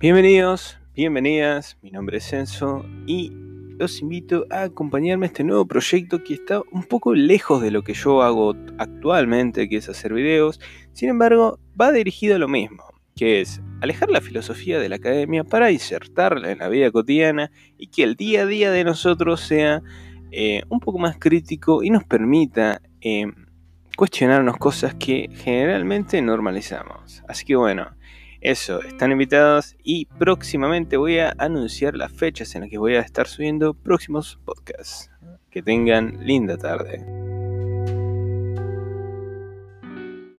Bienvenidos, bienvenidas, mi nombre es Enzo y los invito a acompañarme a este nuevo proyecto que está un poco lejos de lo que yo hago actualmente, que es hacer videos, sin embargo va dirigido a lo mismo, que es alejar la filosofía de la academia para insertarla en la vida cotidiana y que el día a día de nosotros sea eh, un poco más crítico y nos permita eh, cuestionarnos cosas que generalmente normalizamos. Así que bueno, eso, están invitados y próximamente voy a anunciar las fechas en las que voy a estar subiendo próximos podcasts. Que tengan linda tarde.